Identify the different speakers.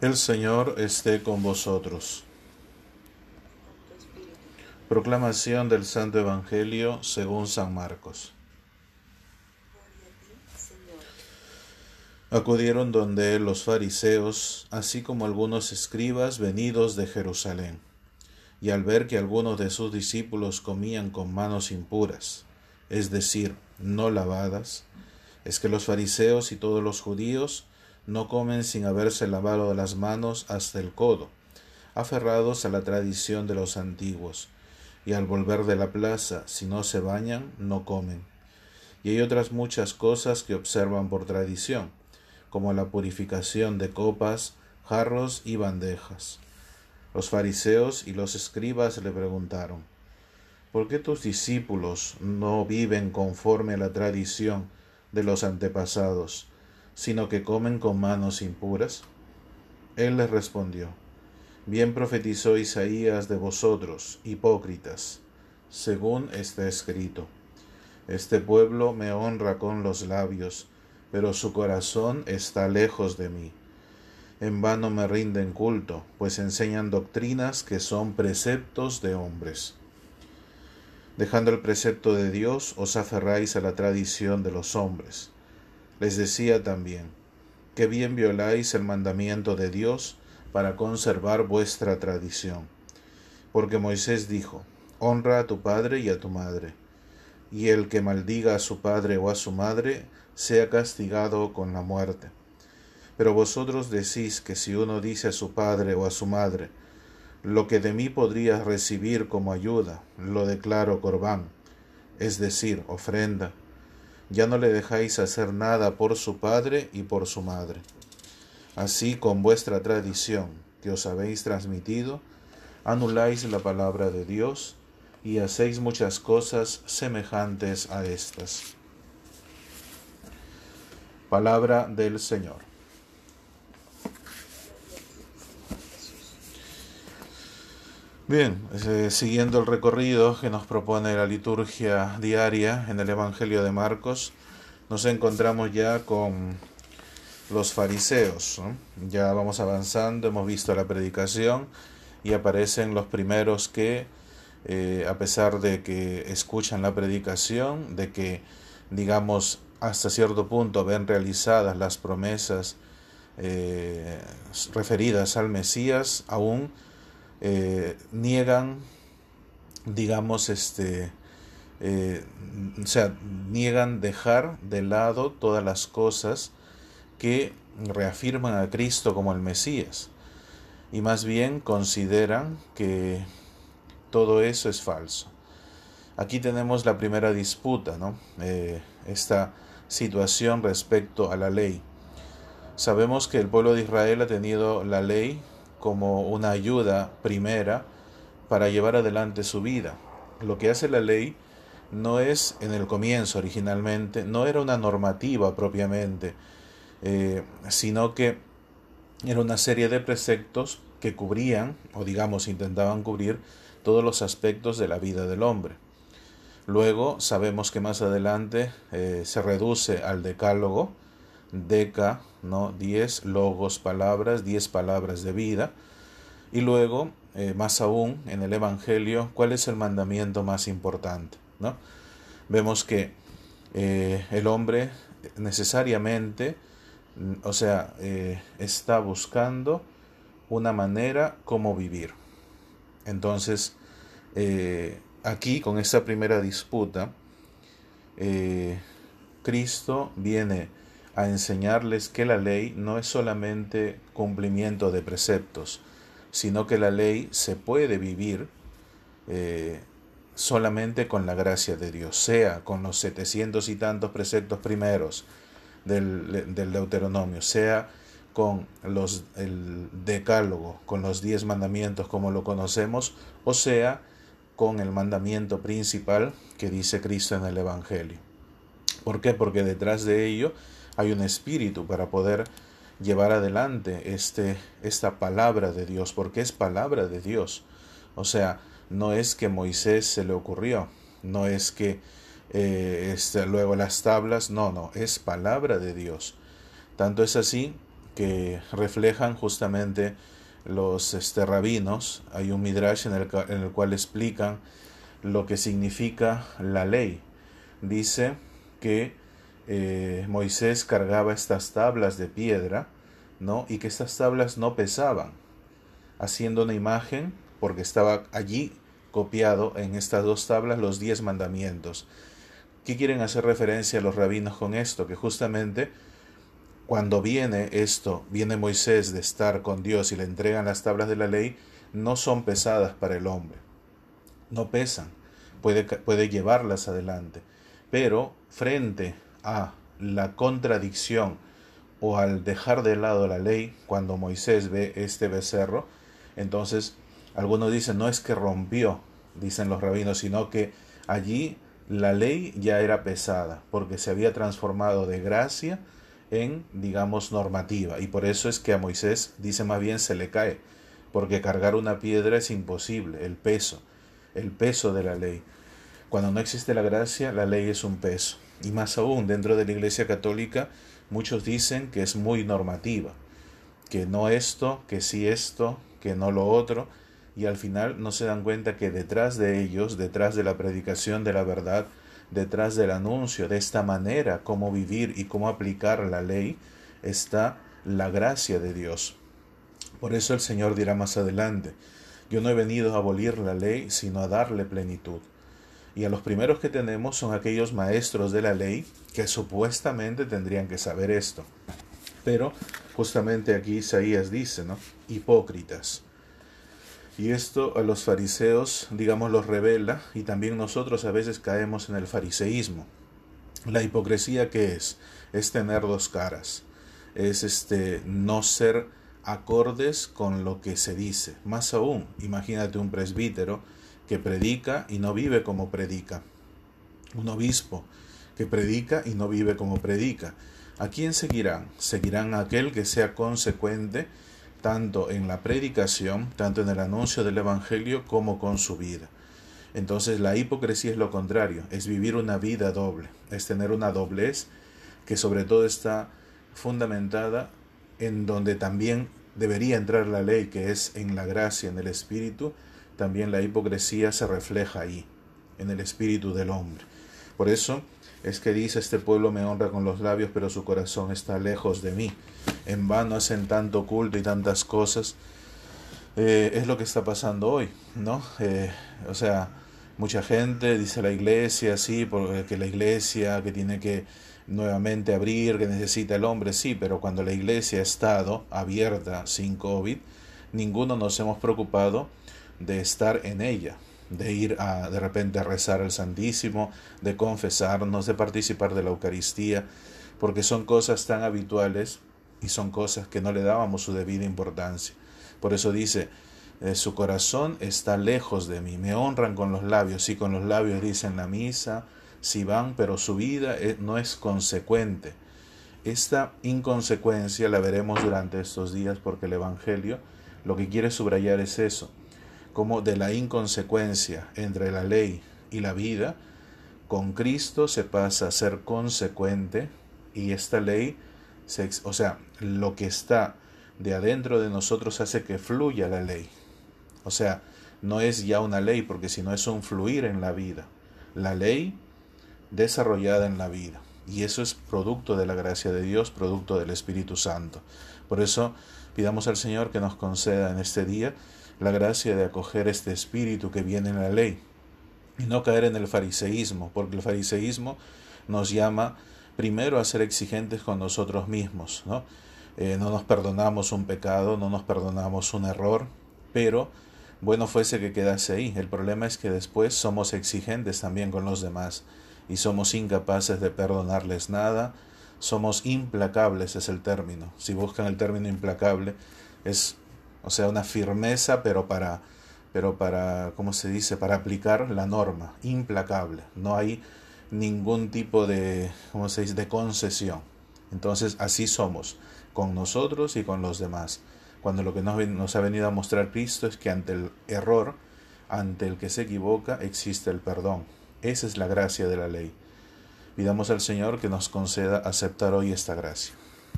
Speaker 1: El Señor esté con vosotros. Proclamación del Santo Evangelio según San Marcos. Acudieron donde los fariseos, así como algunos escribas venidos de Jerusalén, y al ver que algunos de sus discípulos comían con manos impuras, es decir, no lavadas, es que los fariseos y todos los judíos no comen sin haberse lavado las manos hasta el codo, aferrados a la tradición de los antiguos, y al volver de la plaza, si no se bañan, no comen. Y hay otras muchas cosas que observan por tradición, como la purificación de copas, jarros y bandejas. Los fariseos y los escribas le preguntaron, ¿por qué tus discípulos no viven conforme a la tradición de los antepasados, sino que comen con manos impuras? Él les respondió, Bien profetizó Isaías de vosotros, hipócritas, según está escrito. Este pueblo me honra con los labios, pero su corazón está lejos de mí. En vano me rinden culto, pues enseñan doctrinas que son preceptos de hombres. Dejando el precepto de Dios, os aferráis a la tradición de los hombres. Les decía también, que bien violáis el mandamiento de Dios para conservar vuestra tradición. Porque Moisés dijo, honra a tu padre y a tu madre, y el que maldiga a su padre o a su madre sea castigado con la muerte. Pero vosotros decís que si uno dice a su padre o a su madre, lo que de mí podrías recibir como ayuda, lo declaro corbán, es decir, ofrenda, ya no le dejáis hacer nada por su padre y por su madre. Así con vuestra tradición que os habéis transmitido, anuláis la palabra de Dios y hacéis muchas cosas semejantes a estas. Palabra del Señor. Bien, eh, siguiendo el recorrido que nos propone la liturgia diaria en el Evangelio de Marcos, nos encontramos ya con los fariseos. Ya vamos avanzando, hemos visto la predicación y aparecen los primeros que, eh, a pesar de que escuchan la predicación, de que, digamos, hasta cierto punto ven realizadas las promesas eh, referidas al Mesías, aún eh, niegan, digamos, este, eh, o sea, niegan dejar de lado todas las cosas que reafirman a Cristo como el Mesías y más bien consideran que todo eso es falso. Aquí tenemos la primera disputa, ¿no? Eh, esta situación respecto a la ley. Sabemos que el pueblo de Israel ha tenido la ley como una ayuda primera para llevar adelante su vida. Lo que hace la ley no es en el comienzo originalmente, no era una normativa propiamente, eh, sino que era una serie de preceptos que cubrían, o digamos intentaban cubrir, todos los aspectos de la vida del hombre. Luego sabemos que más adelante eh, se reduce al decálogo, deca, ¿no? Diez logos, palabras, diez palabras de vida. Y luego, eh, más aún, en el Evangelio, ¿cuál es el mandamiento más importante? ¿no? Vemos que eh, el hombre necesariamente, mm, o sea, eh, está buscando una manera como vivir. Entonces, aquí con esta primera disputa, Cristo viene a enseñarles que la ley no es solamente cumplimiento de preceptos, sino que la ley se puede vivir eh, solamente con la gracia de Dios, sea con los setecientos y tantos preceptos primeros del, del Deuteronomio, sea con los, el decálogo, con los diez mandamientos como lo conocemos, o sea con el mandamiento principal que dice Cristo en el Evangelio. ¿Por qué? Porque detrás de ello hay un espíritu para poder llevar adelante este, esta palabra de Dios, porque es palabra de Dios. O sea, no es que Moisés se le ocurrió, no es que eh, este, luego las tablas, no, no, es palabra de Dios. Tanto es así que reflejan justamente los este, rabinos. Hay un midrash en el, en el cual explican lo que significa la ley. Dice que eh, Moisés cargaba estas tablas de piedra, ¿no? Y que estas tablas no pesaban, haciendo una imagen, porque estaba allí copiado en estas dos tablas los diez mandamientos. ¿Qué quieren hacer referencia los rabinos con esto? Que justamente cuando viene esto, viene Moisés de estar con Dios y le entregan las tablas de la ley, no son pesadas para el hombre. No pesan. Puede, puede llevarlas adelante. Pero frente a la contradicción o al dejar de lado la ley, cuando Moisés ve este becerro, entonces algunos dicen no es que rompió, dicen los rabinos, sino que allí la ley ya era pesada, porque se había transformado de gracia en, digamos, normativa. Y por eso es que a Moisés dice más bien se le cae, porque cargar una piedra es imposible, el peso, el peso de la ley. Cuando no existe la gracia, la ley es un peso. Y más aún, dentro de la Iglesia Católica, muchos dicen que es muy normativa, que no esto, que sí esto, que no lo otro, y al final no se dan cuenta que detrás de ellos, detrás de la predicación de la verdad, detrás del anuncio de esta manera, cómo vivir y cómo aplicar la ley, está la gracia de Dios. Por eso el Señor dirá más adelante, yo no he venido a abolir la ley, sino a darle plenitud. Y a los primeros que tenemos son aquellos maestros de la ley que supuestamente tendrían que saber esto. Pero justamente aquí Isaías dice, ¿no? Hipócritas y esto a los fariseos, digamos, los revela y también nosotros a veces caemos en el fariseísmo. La hipocresía que es es tener dos caras, es este no ser acordes con lo que se dice. Más aún, imagínate un presbítero que predica y no vive como predica. Un obispo que predica y no vive como predica. ¿A quién seguirán? Seguirán a aquel que sea consecuente tanto en la predicación, tanto en el anuncio del Evangelio como con su vida. Entonces la hipocresía es lo contrario, es vivir una vida doble, es tener una doblez que sobre todo está fundamentada en donde también debería entrar la ley, que es en la gracia, en el espíritu, también la hipocresía se refleja ahí, en el espíritu del hombre. Por eso es que dice, este pueblo me honra con los labios, pero su corazón está lejos de mí. En vano hacen tanto culto y tantas cosas. Eh, es lo que está pasando hoy, ¿no? Eh, o sea, mucha gente dice la iglesia, sí, porque la iglesia que tiene que nuevamente abrir, que necesita el hombre, sí, pero cuando la iglesia ha estado abierta sin COVID, ninguno nos hemos preocupado de estar en ella de ir a de repente a rezar al Santísimo, de confesarnos, de participar de la Eucaristía, porque son cosas tan habituales y son cosas que no le dábamos su debida importancia. Por eso dice, eh, su corazón está lejos de mí, me honran con los labios, y con los labios dicen la misa, si van, pero su vida eh, no es consecuente. Esta inconsecuencia la veremos durante estos días porque el Evangelio lo que quiere subrayar es eso, como de la inconsecuencia entre la ley y la vida, con Cristo se pasa a ser consecuente y esta ley, se, o sea, lo que está de adentro de nosotros hace que fluya la ley. O sea, no es ya una ley, porque si no es un fluir en la vida. La ley desarrollada en la vida. Y eso es producto de la gracia de Dios, producto del Espíritu Santo. Por eso pidamos al Señor que nos conceda en este día la gracia de acoger este espíritu que viene en la ley y no caer en el fariseísmo, porque el fariseísmo nos llama primero a ser exigentes con nosotros mismos, ¿no? Eh, no nos perdonamos un pecado, no nos perdonamos un error, pero bueno fuese que quedase ahí. El problema es que después somos exigentes también con los demás y somos incapaces de perdonarles nada, somos implacables es el término. Si buscan el término implacable, es o sea, una firmeza, pero para, pero para, ¿cómo se dice?, para aplicar la norma, implacable. No hay ningún tipo de, ¿cómo se dice?, de concesión. Entonces, así somos, con nosotros y con los demás. Cuando lo que nos, nos ha venido a mostrar Cristo es que ante el error, ante el que se equivoca, existe el perdón. Esa es la gracia de la ley. Pidamos al Señor que nos conceda aceptar hoy esta gracia.